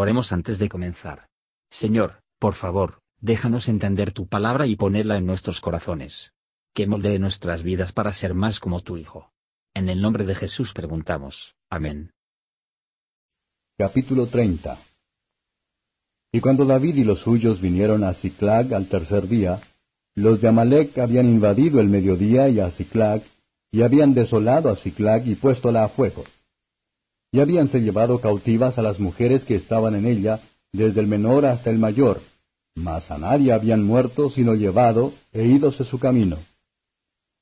Oremos antes de comenzar. Señor, por favor, déjanos entender tu palabra y ponerla en nuestros corazones. Que moldee nuestras vidas para ser más como tu Hijo. En el nombre de Jesús preguntamos. Amén. Capítulo 30 Y cuando David y los suyos vinieron a Ciclag al tercer día, los de Amalec habían invadido el mediodía y a Ciclag, y habían desolado a Ciclag y puéstola a fuego. Y habíanse llevado cautivas a las mujeres que estaban en ella, desde el menor hasta el mayor, mas a nadie habían muerto sino llevado e ídose su camino.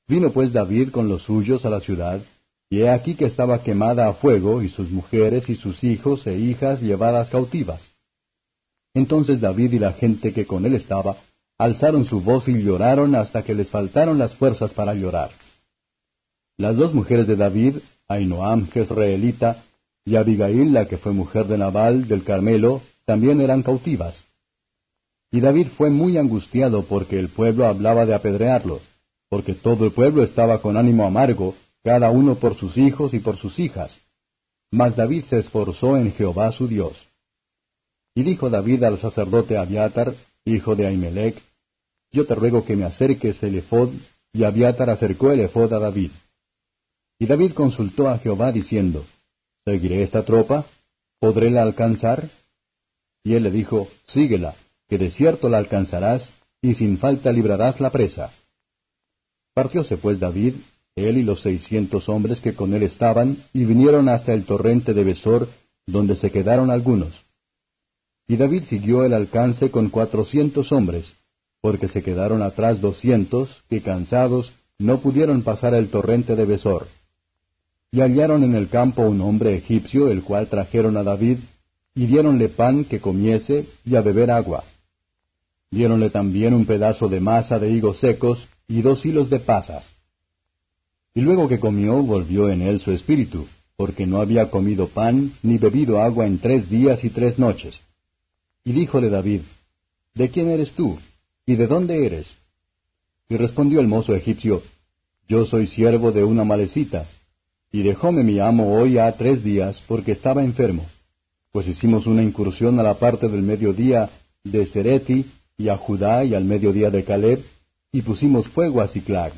Vino pues David con los suyos a la ciudad, y he aquí que estaba quemada a fuego, y sus mujeres y sus hijos e hijas llevadas cautivas. Entonces David y la gente que con él estaba, alzaron su voz y lloraron hasta que les faltaron las fuerzas para llorar. Las dos mujeres de David, Ainoam Jezreelita, y Abigail, la que fue mujer de Nabal del Carmelo, también eran cautivas. Y David fue muy angustiado porque el pueblo hablaba de apedrearlo, porque todo el pueblo estaba con ánimo amargo, cada uno por sus hijos y por sus hijas. Mas David se esforzó en Jehová su Dios. Y dijo David al sacerdote Abiatar, hijo de Ahimelech, Yo te ruego que me acerques el efod, y Abiatar acercó el efod a David. Y David consultó a Jehová diciendo, ¿Seguiré esta tropa? ¿Podré la alcanzar? Y él le dijo, Síguela, que de cierto la alcanzarás, y sin falta librarás la presa. Partióse pues David, él y los seiscientos hombres que con él estaban, y vinieron hasta el torrente de Besor, donde se quedaron algunos. Y David siguió el alcance con cuatrocientos hombres, porque se quedaron atrás doscientos, que cansados no pudieron pasar el torrente de Besor. Y hallaron en el campo un hombre egipcio, el cual trajeron a David, y diéronle pan que comiese, y a beber agua. Diéronle también un pedazo de masa de higos secos, y dos hilos de pasas. Y luego que comió, volvió en él su espíritu, porque no había comido pan, ni bebido agua en tres días y tres noches. Y díjole David, ¿De quién eres tú? ¿Y de dónde eres? Y respondió el mozo egipcio, Yo soy siervo de una malecita, y dejóme mi amo hoy ha tres días, porque estaba enfermo. Pues hicimos una incursión a la parte del mediodía de Sereti, y a Judá, y al mediodía de Caleb, y pusimos fuego a Ciclag.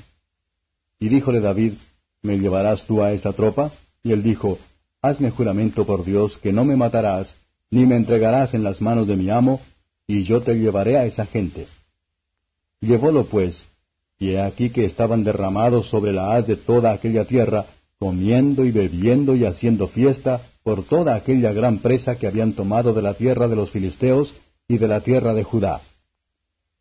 Y díjole David, ¿me llevarás tú a esta tropa? Y él dijo, Hazme juramento por Dios que no me matarás, ni me entregarás en las manos de mi amo, y yo te llevaré a esa gente. Llevólo pues, y he aquí que estaban derramados sobre la haz de toda aquella tierra, comiendo y bebiendo y haciendo fiesta por toda aquella gran presa que habían tomado de la tierra de los filisteos y de la tierra de Judá.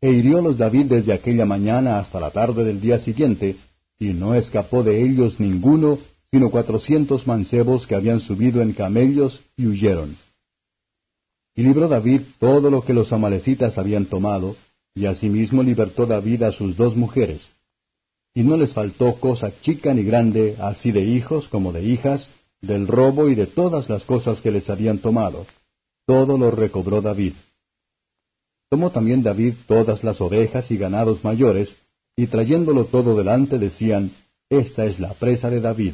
E hiriólos David desde aquella mañana hasta la tarde del día siguiente, y no escapó de ellos ninguno, sino cuatrocientos mancebos que habían subido en camellos y huyeron. Y libró David todo lo que los amalecitas habían tomado, y asimismo libertó David a sus dos mujeres y no les faltó cosa chica ni grande, así de hijos como de hijas, del robo y de todas las cosas que les habían tomado. Todo lo recobró David. Tomó también David todas las ovejas y ganados mayores, y trayéndolo todo delante decían, Esta es la presa de David.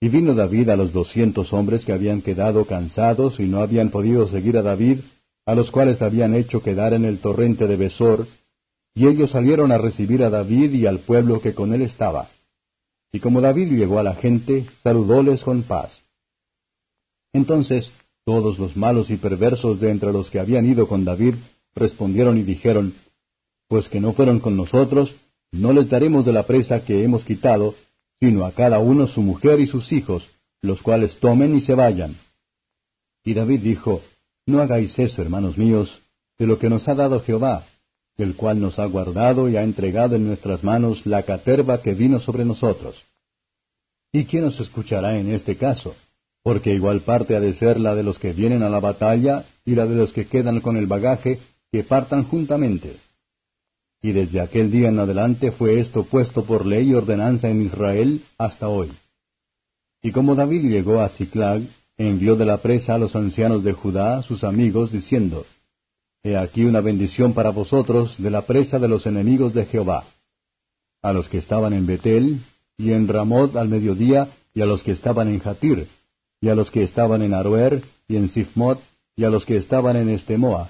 Y vino David a los doscientos hombres que habían quedado cansados y no habían podido seguir a David, a los cuales habían hecho quedar en el torrente de Besor, y ellos salieron a recibir a David y al pueblo que con él estaba. Y como David llegó a la gente, saludóles con paz. Entonces todos los malos y perversos de entre los que habían ido con David respondieron y dijeron, Pues que no fueron con nosotros, no les daremos de la presa que hemos quitado, sino a cada uno su mujer y sus hijos, los cuales tomen y se vayan. Y David dijo, No hagáis eso, hermanos míos, de lo que nos ha dado Jehová, el cual nos ha guardado y ha entregado en nuestras manos la caterva que vino sobre nosotros. ¿Y quién nos escuchará en este caso? Porque igual parte ha de ser la de los que vienen a la batalla y la de los que quedan con el bagaje, que partan juntamente. Y desde aquel día en adelante fue esto puesto por ley y ordenanza en Israel hasta hoy. Y como David llegó a Ciclag, envió de la presa a los ancianos de Judá, sus amigos, diciendo, He aquí una bendición para vosotros de la presa de los enemigos de Jehová. A los que estaban en Betel, y en Ramot al mediodía, y a los que estaban en Jatir, y a los que estaban en Aroer, y en Sifmot, y a los que estaban en Estemoa,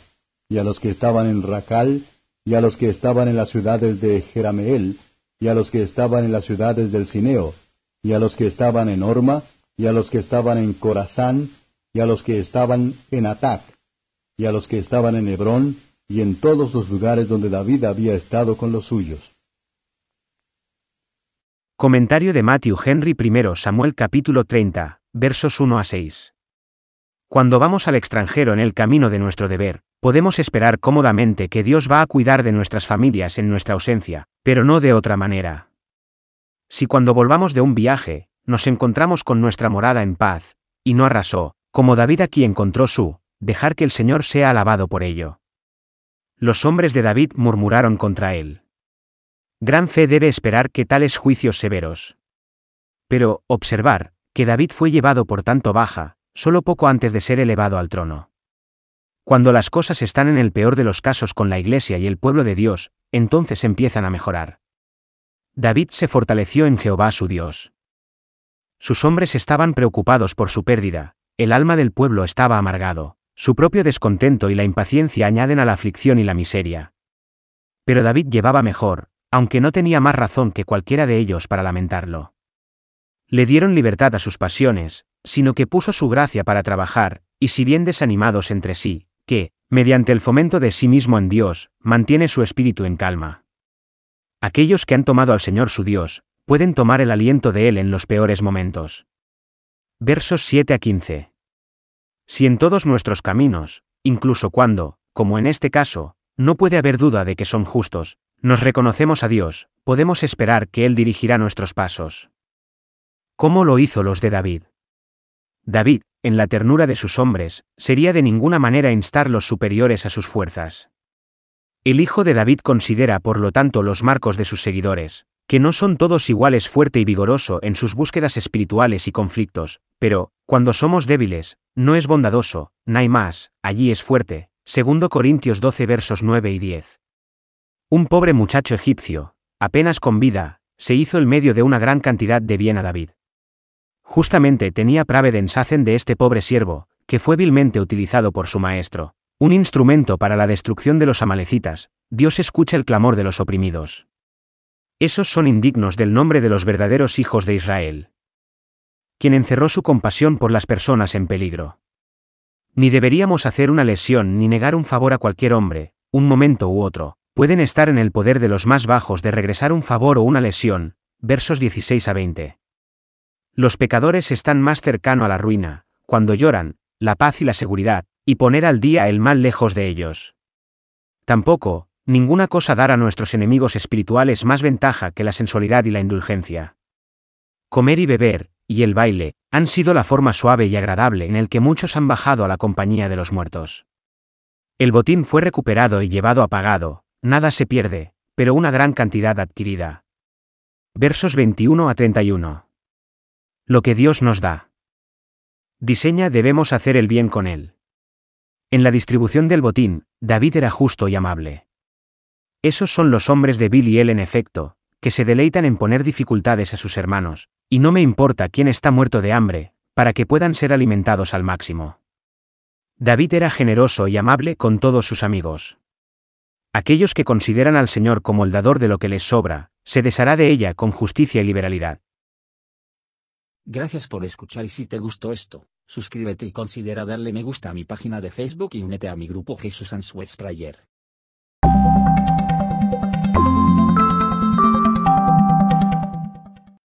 y a los que estaban en Racal, y a los que estaban en las ciudades de Jerameel, y a los que estaban en las ciudades del Cineo, y a los que estaban en Orma, y a los que estaban en Corazán, y a los que estaban en Atac, y a los que estaban en Hebrón, y en todos los lugares donde David había estado con los suyos. Comentario de Matthew Henry I Samuel capítulo 30, versos 1 a 6. Cuando vamos al extranjero en el camino de nuestro deber, podemos esperar cómodamente que Dios va a cuidar de nuestras familias en nuestra ausencia, pero no de otra manera. Si cuando volvamos de un viaje, nos encontramos con nuestra morada en paz, y no arrasó, como David aquí encontró su, dejar que el Señor sea alabado por ello. Los hombres de David murmuraron contra él. Gran fe debe esperar que tales juicios severos. Pero, observar, que David fue llevado por tanto baja, solo poco antes de ser elevado al trono. Cuando las cosas están en el peor de los casos con la Iglesia y el pueblo de Dios, entonces empiezan a mejorar. David se fortaleció en Jehová su Dios. Sus hombres estaban preocupados por su pérdida, el alma del pueblo estaba amargado, su propio descontento y la impaciencia añaden a la aflicción y la miseria. Pero David llevaba mejor, aunque no tenía más razón que cualquiera de ellos para lamentarlo. Le dieron libertad a sus pasiones, sino que puso su gracia para trabajar, y si bien desanimados entre sí, que, mediante el fomento de sí mismo en Dios, mantiene su espíritu en calma. Aquellos que han tomado al Señor su Dios, pueden tomar el aliento de Él en los peores momentos. Versos 7 a 15. Si en todos nuestros caminos, incluso cuando, como en este caso, no puede haber duda de que son justos, nos reconocemos a Dios, podemos esperar que Él dirigirá nuestros pasos. ¿Cómo lo hizo los de David? David, en la ternura de sus hombres, sería de ninguna manera instar los superiores a sus fuerzas. El hijo de David considera por lo tanto los marcos de sus seguidores, que no son todos iguales fuerte y vigoroso en sus búsquedas espirituales y conflictos, pero, cuando somos débiles, no es bondadoso, hay más, allí es fuerte. 2 Corintios 12 versos 9 y 10. Un pobre muchacho egipcio, apenas con vida, se hizo el medio de una gran cantidad de bien a David. Justamente tenía Pravedens hacen de este pobre siervo, que fue vilmente utilizado por su maestro, un instrumento para la destrucción de los amalecitas, Dios escucha el clamor de los oprimidos. Esos son indignos del nombre de los verdaderos hijos de Israel. Quien encerró su compasión por las personas en peligro. Ni deberíamos hacer una lesión ni negar un favor a cualquier hombre, un momento u otro, pueden estar en el poder de los más bajos de regresar un favor o una lesión, versos 16 a 20. Los pecadores están más cercano a la ruina, cuando lloran, la paz y la seguridad, y poner al día el mal lejos de ellos. Tampoco, ninguna cosa dará a nuestros enemigos espirituales más ventaja que la sensualidad y la indulgencia. Comer y beber, y el baile, han sido la forma suave y agradable en el que muchos han bajado a la compañía de los muertos. El botín fue recuperado y llevado a pagado, nada se pierde, pero una gran cantidad adquirida. Versos 21 a 31. Lo que Dios nos da. Diseña debemos hacer el bien con él. En la distribución del botín, David era justo y amable. Esos son los hombres de Bill y él en efecto, que se deleitan en poner dificultades a sus hermanos, y no me importa quién está muerto de hambre, para que puedan ser alimentados al máximo. David era generoso y amable con todos sus amigos. Aquellos que consideran al Señor como el dador de lo que les sobra, se deshará de ella con justicia y liberalidad. Gracias por escuchar y si te gustó esto, suscríbete y considera darle me gusta a mi página de Facebook y únete a mi grupo Jesús Answers Prayer.